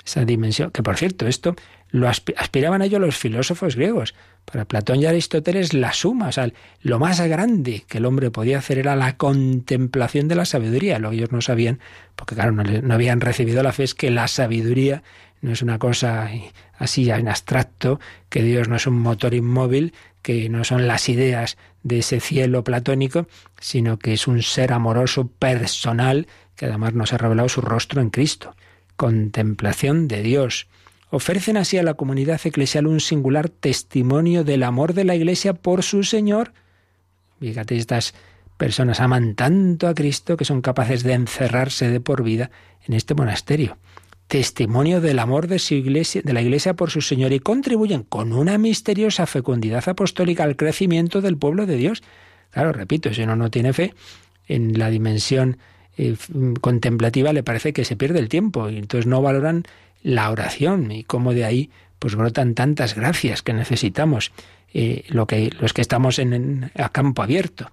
esa dimensión. Que por cierto, esto lo aspiraban a ello los filósofos griegos. Para Platón y Aristóteles la suma, o sea, lo más grande que el hombre podía hacer era la contemplación de la sabiduría. Lo que ellos no sabían, porque claro, no, no habían recibido la fe, es que la sabiduría no es una cosa así en abstracto, que Dios no es un motor inmóvil, que no son las ideas de ese cielo platónico, sino que es un ser amoroso personal que además nos ha revelado su rostro en Cristo. Contemplación de Dios. Ofrecen así a la comunidad eclesial un singular testimonio del amor de la Iglesia por su Señor. Fíjate, estas personas aman tanto a Cristo que son capaces de encerrarse de por vida en este monasterio testimonio del amor de, su iglesia, de la Iglesia por su Señor y contribuyen con una misteriosa fecundidad apostólica al crecimiento del pueblo de Dios. Claro, repito, si uno no tiene fe en la dimensión eh, contemplativa, le parece que se pierde el tiempo y entonces no valoran la oración y cómo de ahí pues brotan tantas gracias que necesitamos eh, lo que, los que estamos en, a campo abierto.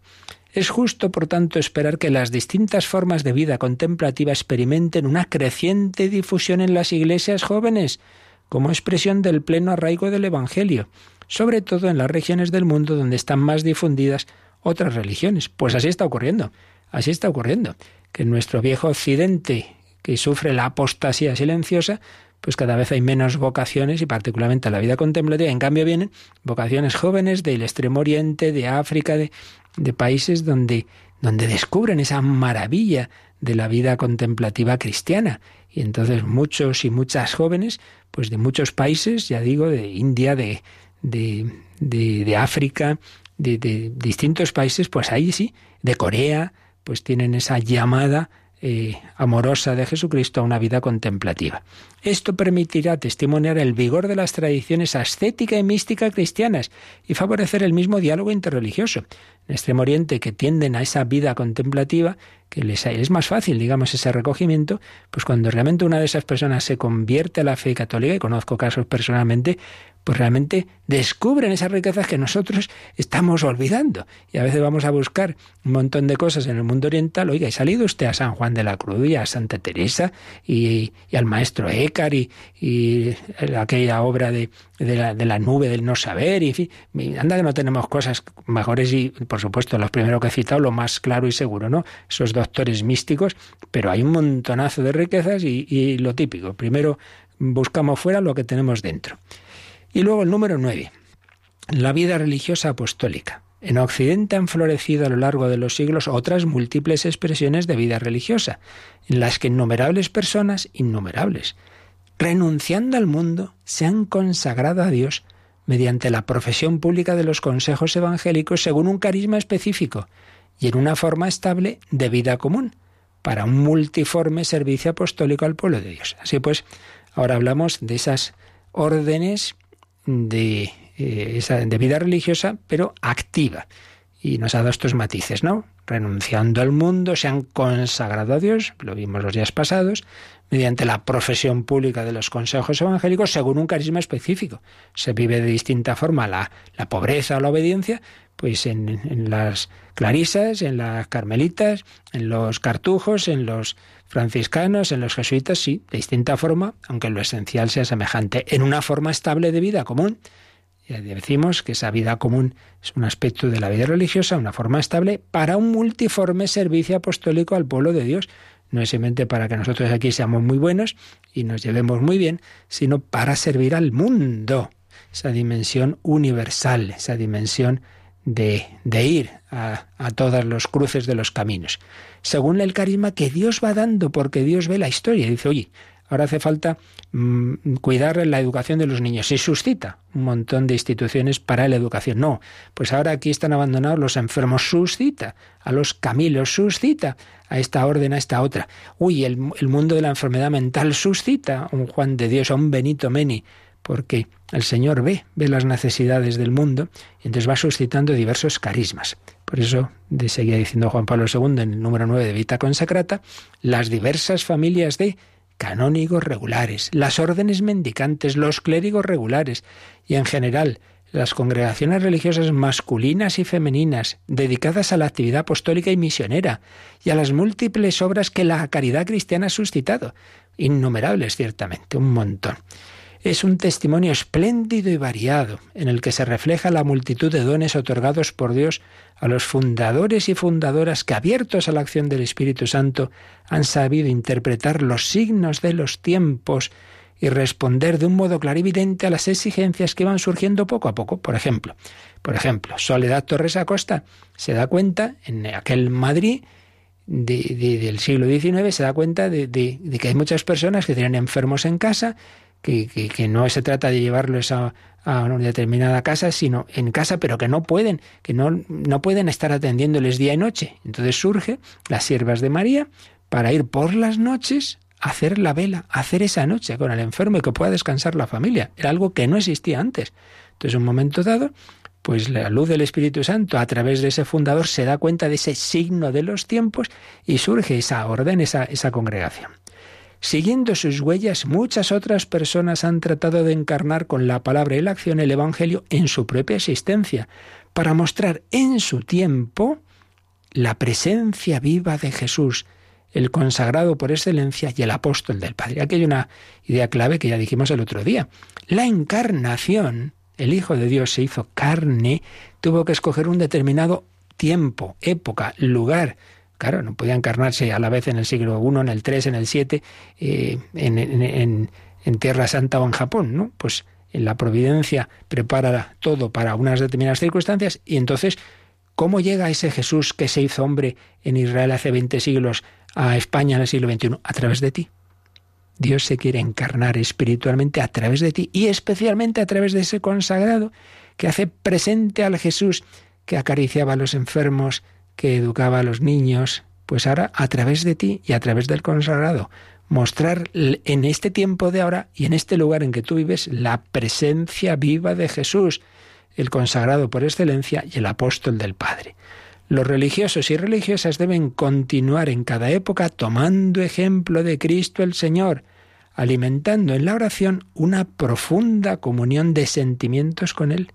Es justo, por tanto, esperar que las distintas formas de vida contemplativa experimenten una creciente difusión en las iglesias jóvenes, como expresión del pleno arraigo del Evangelio, sobre todo en las regiones del mundo donde están más difundidas otras religiones. Pues así está ocurriendo, así está ocurriendo, que en nuestro viejo occidente, que sufre la apostasía silenciosa, pues cada vez hay menos vocaciones y particularmente a la vida contemplativa. En cambio vienen vocaciones jóvenes del Extremo Oriente, de África, de, países donde, donde descubren esa maravilla de la vida contemplativa cristiana. Y entonces muchos y muchas jóvenes, pues de muchos países, ya digo, de India, de, de, de, África, de, distintos países, pues ahí sí, de Corea, pues tienen esa llamada eh, amorosa de Jesucristo a una vida contemplativa. Esto permitirá testimoniar el vigor de las tradiciones ascética y mística cristianas y favorecer el mismo diálogo interreligioso. En Extremo Oriente, que tienden a esa vida contemplativa, que les es más fácil, digamos, ese recogimiento, pues cuando realmente una de esas personas se convierte a la fe católica, y conozco casos personalmente, pues realmente descubren esas riquezas que nosotros estamos olvidando. Y a veces vamos a buscar un montón de cosas en el mundo oriental. Oiga, ¿ha salido usted a San Juan de la Cruz y a Santa Teresa y, al maestro Écar y, aquella obra de, la, de, la, nube del no saber? Y, en fin, anda que no tenemos cosas mejores y, por supuesto, los primeros que he citado, lo más claro y seguro, ¿no? Esos doctores místicos, pero hay un montonazo de riquezas y, y lo típico. Primero buscamos fuera lo que tenemos dentro. Y luego el número nueve, la vida religiosa apostólica. En Occidente han florecido a lo largo de los siglos otras múltiples expresiones de vida religiosa, en las que innumerables personas, innumerables, renunciando al mundo, se han consagrado a Dios mediante la profesión pública de los consejos evangélicos según un carisma específico y en una forma estable de vida común, para un multiforme servicio apostólico al pueblo de Dios. Así pues, ahora hablamos de esas órdenes de, eh, esa, de vida religiosa, pero activa. Y nos ha dado estos matices, ¿no? Renunciando al mundo, se han consagrado a Dios, lo vimos los días pasados, mediante la profesión pública de los consejos evangélicos según un carisma específico. Se vive de distinta forma la, la pobreza o la obediencia, pues en, en, las clarisas, en las carmelitas, en los cartujos, en los franciscanos, en los jesuitas, sí, de distinta forma, aunque lo esencial sea semejante, en una forma estable de vida común. Ya decimos que esa vida común es un aspecto de la vida religiosa, una forma estable para un multiforme servicio apostólico al pueblo de Dios. No es simplemente para que nosotros aquí seamos muy buenos y nos llevemos muy bien, sino para servir al mundo. Esa dimensión universal, esa dimensión de, ir a, a todos los cruces de los caminos según el carisma que Dios va dando, porque Dios ve la historia. Dice, oye, ahora hace falta mm, cuidar la educación de los niños. Y suscita un montón de instituciones para la educación. No, pues ahora aquí están abandonados los enfermos. Suscita a los camilos, suscita a esta orden, a esta otra. Uy, el, el mundo de la enfermedad mental suscita a un Juan de Dios, a un Benito Meni porque el Señor ve, ve las necesidades del mundo y entonces va suscitando diversos carismas. Por eso seguía diciendo Juan Pablo II en el número 9 de Vita Consacrata, las diversas familias de canónigos regulares, las órdenes mendicantes, los clérigos regulares y en general las congregaciones religiosas masculinas y femeninas dedicadas a la actividad apostólica y misionera y a las múltiples obras que la caridad cristiana ha suscitado. Innumerables, ciertamente, un montón es un testimonio espléndido y variado, en el que se refleja la multitud de dones otorgados por Dios a los fundadores y fundadoras que, abiertos a la acción del Espíritu Santo, han sabido interpretar los signos de los tiempos y responder de un modo clarividente a las exigencias que van surgiendo poco a poco. Por ejemplo, por ejemplo, Soledad Torres Acosta se da cuenta en aquel Madrid del siglo XIX, se da cuenta de, de, que hay muchas personas que tienen enfermos en casa, que, no se trata de llevarlos a, una determinada casa, sino en casa, pero que no pueden, que no, no pueden estar atendiéndoles día y noche. Entonces surge las siervas de María para ir por las noches a hacer la vela, a hacer esa noche con el enfermo y que pueda descansar la familia. Era algo que no existía antes. Entonces, en un momento dado, pues la luz del Espíritu Santo a través de ese fundador se da cuenta de ese signo de los tiempos y surge esa orden, esa, esa congregación. Siguiendo sus huellas, muchas otras personas han tratado de encarnar con la palabra y la acción el Evangelio en su propia existencia, para mostrar en su tiempo la presencia viva de Jesús, el consagrado por excelencia y el apóstol del Padre. Aquí hay una idea clave que ya dijimos el otro día. La encarnación, el Hijo de Dios se hizo carne, tuvo que escoger un determinado tiempo, época, lugar, Claro, no podía encarnarse a la vez en el siglo I, en el III, en el VII, eh, en, Tierra Santa o en Japón, ¿no? Pues en la providencia prepara todo para unas determinadas circunstancias y entonces, ¿cómo llega ese Jesús que se hizo hombre en Israel hace 20 siglos a España en el siglo XXI? A través de ti. Dios se quiere encarnar espiritualmente a través de ti y especialmente a través de ese consagrado que hace presente al Jesús que acariciaba a los enfermos, que educaba a los niños, pues ahora a través de ti y a través del consagrado, mostrar en este tiempo de ahora y en este lugar en que tú vives la presencia viva de Jesús, el consagrado por excelencia y el apóstol del Padre. Los religiosos y religiosas deben continuar en cada época tomando ejemplo de Cristo el Señor, alimentando en la oración una profunda comunión de sentimientos con Él,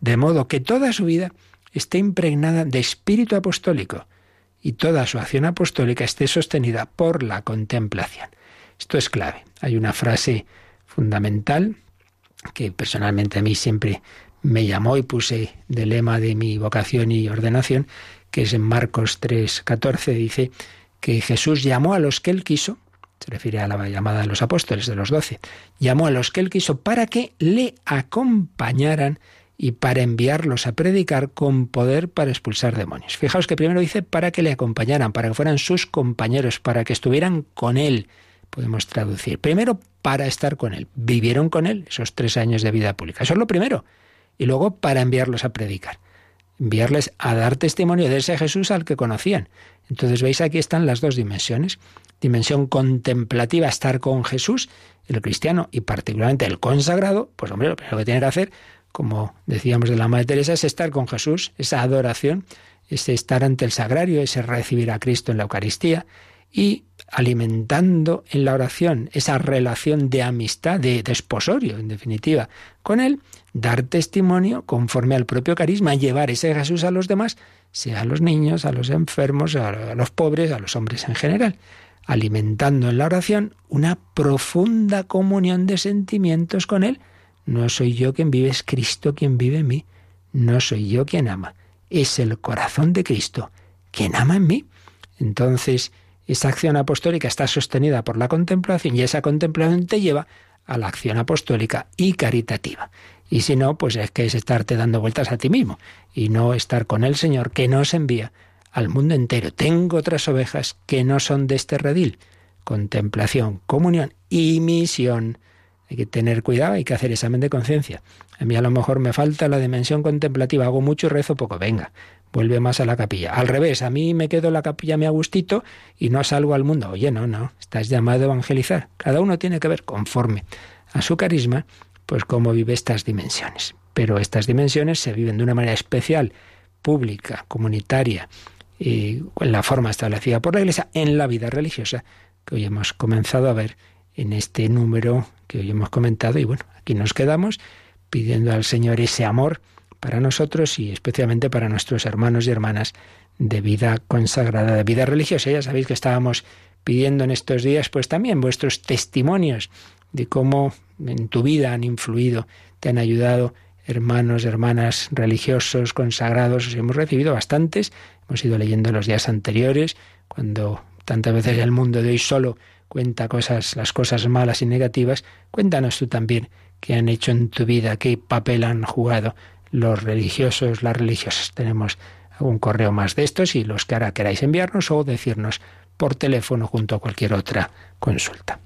de modo que toda su vida esté impregnada de espíritu apostólico y toda su acción apostólica esté sostenida por la contemplación. Esto es clave. Hay una frase fundamental que personalmente a mí siempre me llamó y puse de lema de mi vocación y ordenación, que es en Marcos 3, 14, dice que Jesús llamó a los que él quiso, se refiere a la llamada de los apóstoles de los doce, llamó a los que él quiso para que le acompañaran y para enviarlos a predicar con poder para expulsar demonios. Fijaos que primero dice para que le acompañaran, para que fueran sus compañeros, para que estuvieran con él. Podemos traducir. Primero, para estar con él. Vivieron con él esos tres años de vida pública. Eso es lo primero y luego para enviarlos a predicar, enviarles a dar testimonio de ese Jesús al que conocían. Entonces veis aquí están las dos dimensiones. Dimensión contemplativa, estar con Jesús, el cristiano y particularmente el consagrado, pues hombre, lo primero que tiene que hacer, como decíamos de la Madre Teresa, es estar con Jesús, esa adoración, ese estar ante el sagrario, ese recibir a Cristo en la Eucaristía y alimentando en la oración esa relación de amistad, de desposorio, en definitiva, con Él, dar testimonio conforme al propio carisma, llevar ese Jesús a los demás, sea a los niños, a los enfermos, a los pobres, a los hombres en general, alimentando en la oración una profunda comunión de sentimientos con Él. No soy yo quien vive, es Cristo quien vive en mí. No soy yo quien ama, es el corazón de Cristo quien ama en mí. Entonces, esa acción apostólica está sostenida por la contemplación y esa contemplación te lleva a la acción apostólica y caritativa. Y si no, pues es que es estarte dando vueltas a ti mismo y no estar con el Señor que nos envía al mundo entero. Tengo otras ovejas que no son de este redil. Contemplación, comunión y misión. Hay que tener cuidado, hay que hacer examen de conciencia. A mí a lo mejor me falta la dimensión contemplativa, hago mucho y rezo poco. Venga, vuelve más a la capilla. Al revés, a mí me quedo en la capilla me gustito y no salgo al mundo. Oye, no, no, estás llamado a evangelizar. Cada uno tiene que ver conforme a su carisma pues cómo vive estas dimensiones. Pero estas dimensiones se viven de una manera especial, pública, comunitaria, y en la forma establecida por la Iglesia, en la vida religiosa, que hoy hemos comenzado a ver en este número que hoy hemos comentado. Y bueno, aquí nos quedamos pidiendo al Señor ese amor para nosotros y especialmente para nuestros hermanos y hermanas de vida consagrada, de vida religiosa. Ya sabéis que estábamos pidiendo en estos días pues también vuestros testimonios de cómo en tu vida han influido, te han ayudado hermanos, hermanas religiosos, consagrados, hemos recibido bastantes, hemos ido leyendo los días anteriores, cuando tantas veces el mundo de hoy solo cuenta cosas, las cosas malas y negativas, cuéntanos tú también qué han hecho en tu vida, qué papel han jugado los religiosos, las religiosas. Tenemos algún correo más de estos y los que ahora queráis enviarnos o decirnos por teléfono junto a cualquier otra consulta.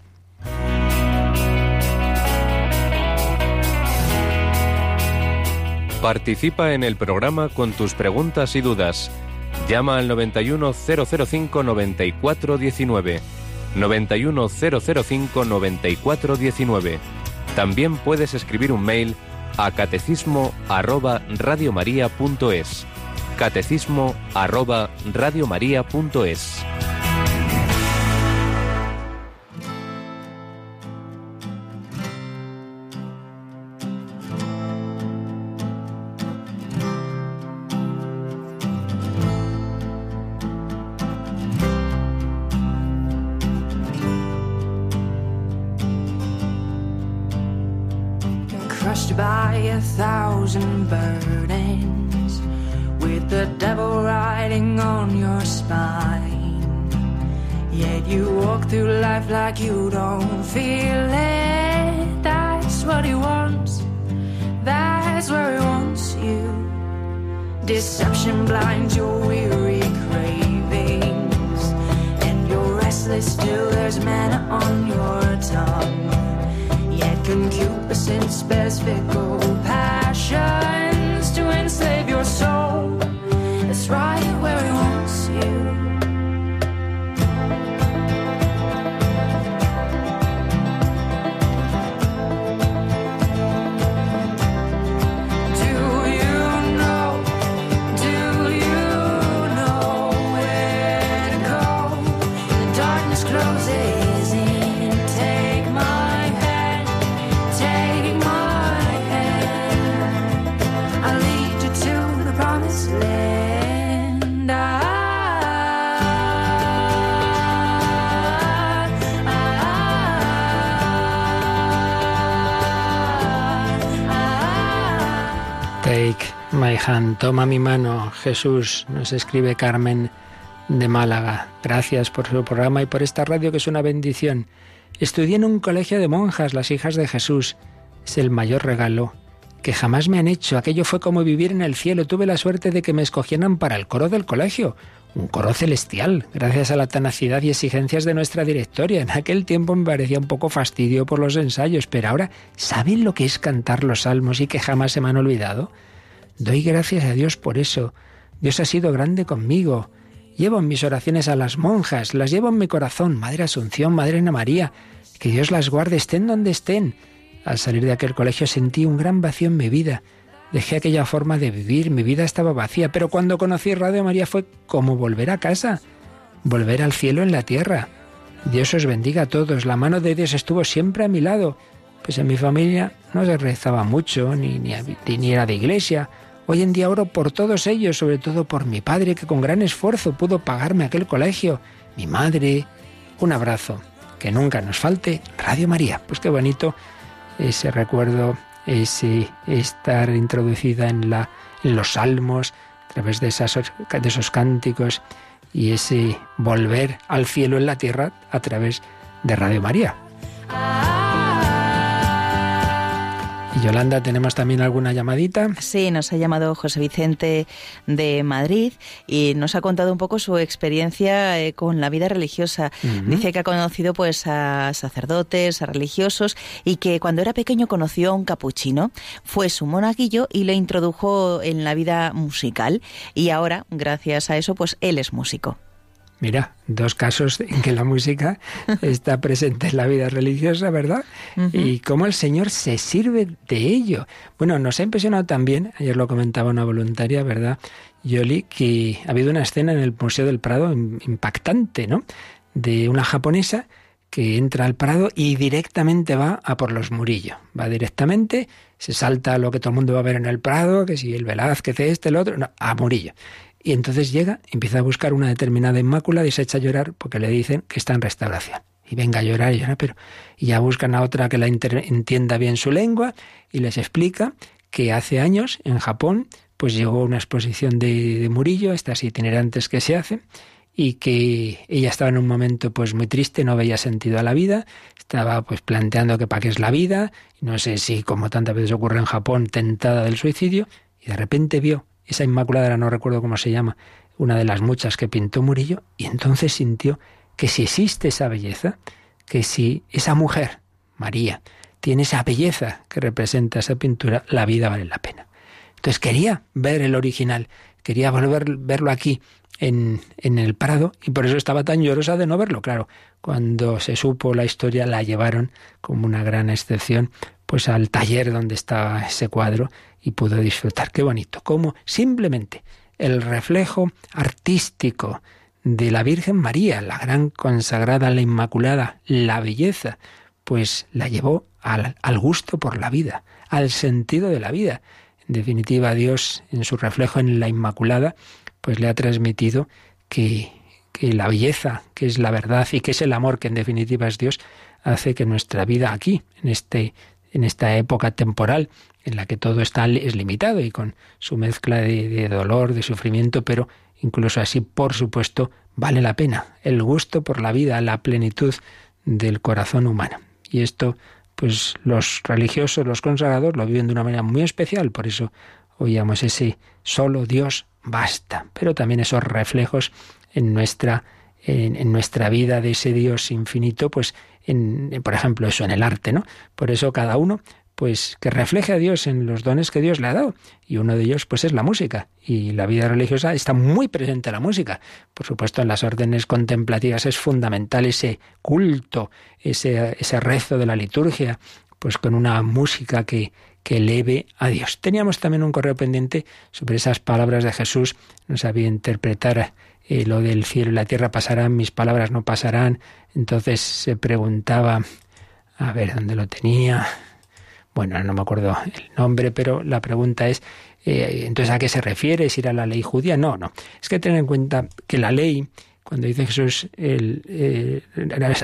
Participa en el programa con tus preguntas y dudas. Llama al 91005 9419. 91005 9419. También puedes escribir un mail a catecismo arroba radiomaria.es. Catecismo arroba radiomaria.es. My toma mi mano, Jesús, nos escribe Carmen de Málaga. Gracias por su programa y por esta radio que es una bendición. Estudié en un colegio de monjas, las hijas de Jesús. Es el mayor regalo que jamás me han hecho. Aquello fue como vivir en el cielo. Tuve la suerte de que me escogieran para el coro del colegio. Un coro celestial, gracias a la tenacidad y exigencias de nuestra directoria. En aquel tiempo me parecía un poco fastidio por los ensayos, pero ahora, ¿saben lo que es cantar los salmos y que jamás se me han olvidado? Doy gracias a Dios por eso. Dios ha sido grande conmigo. Llevo mis oraciones a las monjas, las llevo en mi corazón, Madre Asunción, Madre Ana María. Que Dios las guarde, estén donde estén. Al salir de aquel colegio sentí un gran vacío en mi vida. Dejé aquella forma de vivir, mi vida estaba vacía, pero cuando conocí Radio María fue como volver a casa, volver al cielo en la tierra. Dios os bendiga a todos, la mano de Dios estuvo siempre a mi lado, pues en mi familia no se rezaba mucho, ni, ni, ni era de iglesia, Hoy en día oro por todos ellos, sobre todo por mi padre que con gran esfuerzo pudo pagarme aquel colegio, mi madre. Un abrazo. Que nunca nos falte Radio María. Pues qué bonito ese recuerdo, ese estar introducida en, los salmos, a través de, de esos cánticos y ese volver al cielo en la tierra a través de Radio María. Y Yolanda, ¿tenemos también alguna llamadita? Sí, nos ha llamado José Vicente de Madrid y nos ha contado un poco su experiencia eh, con la vida religiosa. Dice que ha conocido pues a sacerdotes, a religiosos y que cuando era pequeño conoció a un capuchino, fue su monaguillo y le introdujo en la vida musical y ahora, gracias a eso, pues él es músico. Mira, dos casos en que la música está presente en la vida religiosa, ¿verdad? Y cómo el Señor se sirve de ello. Bueno, nos ha impresionado también, ayer lo comentaba una voluntaria, ¿verdad? Yoli, que ha habido una escena en el Museo del Prado impactante, ¿no? De una japonesa que entra al Prado y directamente va a por los Murillo. Va directamente, se salta lo que todo el mundo va a ver en el Prado, que si el Velázquez, este, el otro, no, a Murillo. Y entonces llega, empieza a buscar una determinada inmácula y se echa a llorar porque le dicen que está en restauración. Y venga a llorar y llorar, pero y ya buscan a otra que la entienda bien su lengua y les explica que hace años en Japón pues llegó una exposición de, Murillo, estas itinerantes que se hacen, y que ella estaba en un momento pues muy triste, no veía sentido a la vida, estaba pues planteando que para qué es la vida, no sé si como tantas veces ocurre en Japón, tentada del suicidio, y de repente vio esa Inmaculada, no recuerdo cómo se llama, una de las muchas que pintó Murillo, y entonces sintió que si existe esa belleza, que si esa mujer, María, tiene esa belleza que representa esa pintura, la vida vale la pena. Entonces quería ver el original, quería volver verlo aquí en, en el Prado y por eso estaba tan llorosa de no verlo. Claro, cuando se supo la historia la llevaron como una gran excepción pues al taller donde estaba ese cuadro y pudo disfrutar. Qué bonito, como simplemente el reflejo artístico de la Virgen María, la gran consagrada, la Inmaculada, la belleza, pues la llevó al, al, gusto por la vida, al sentido de la vida. En definitiva, Dios, en su reflejo en la Inmaculada, pues le ha transmitido que, que la belleza, que es la verdad y que es el amor, que en definitiva es Dios, hace que nuestra vida aquí, en este en esta época temporal en la que todo está es limitado y con su mezcla de, dolor, de sufrimiento, pero incluso así, por supuesto, vale la pena el gusto por la vida, la plenitud del corazón humano. Y esto, pues los religiosos, los consagrados, lo viven de una manera muy especial, por eso oíamos ese solo Dios basta, pero también esos reflejos en nuestra en, nuestra vida de ese Dios infinito, pues en, por ejemplo, eso en el arte, ¿no? Por eso cada uno pues que refleje a Dios en los dones que Dios le ha dado. Y uno de ellos, pues, es la música. Y la vida religiosa está muy presente la música. Por supuesto, en las órdenes contemplativas es fundamental ese culto, ese, ese rezo de la liturgia, pues con una música que, que eleve a Dios. Teníamos también un correo pendiente sobre esas palabras de Jesús. No sabía interpretar eh, lo del cielo y la tierra pasarán, mis palabras no pasarán. Entonces se preguntaba, a ver, ¿dónde lo tenía? Bueno, no me acuerdo el nombre, pero la pregunta es, eh, entonces, ¿a qué se refiere? ¿Es ir a la ley judía? No, no. Es que tener en cuenta que la ley, Cuando dice Jesús, el, eh,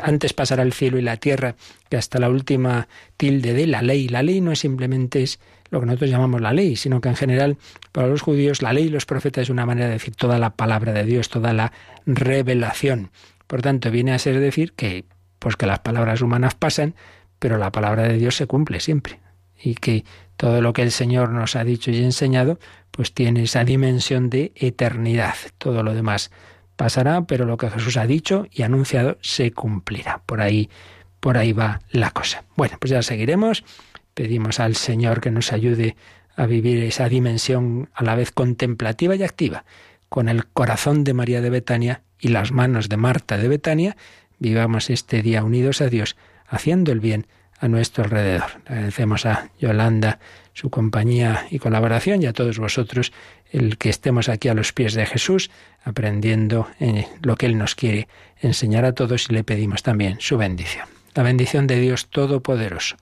antes pasará el cielo y la tierra que hasta la última tilde de la ley. La ley no simplemente es lo que nosotros llamamos la ley, sino que en general para los judíos la ley y los profetas es una manera de decir toda la palabra de Dios, toda la revelación. Por tanto, viene a ser decir que, pues que las palabras humanas pasan, pero la palabra de Dios se cumple siempre. Y que todo lo que el Señor nos ha dicho y enseñado, pues tiene esa dimensión de eternidad. Todo lo demás pasará, pero lo que Jesús ha dicho y anunciado se cumplirá. Por ahí, por ahí va la cosa. Bueno, pues ya seguiremos. Pedimos al Señor que nos ayude a vivir esa dimensión a la vez contemplativa y activa, con el corazón de María de Betania y las manos de Marta de Betania, vivamos este día unidos a Dios, haciendo el bien a nuestro alrededor. agradecemos a Yolanda su compañía y colaboración y a todos vosotros el que estemos aquí a los pies de Jesús, aprendiendo en lo que Él nos quiere enseñar a todos y le pedimos también su bendición. La bendición de Dios Todopoderoso,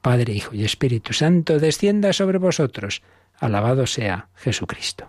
Padre, Hijo y Espíritu Santo, descienda sobre vosotros. Alabado sea Jesucristo.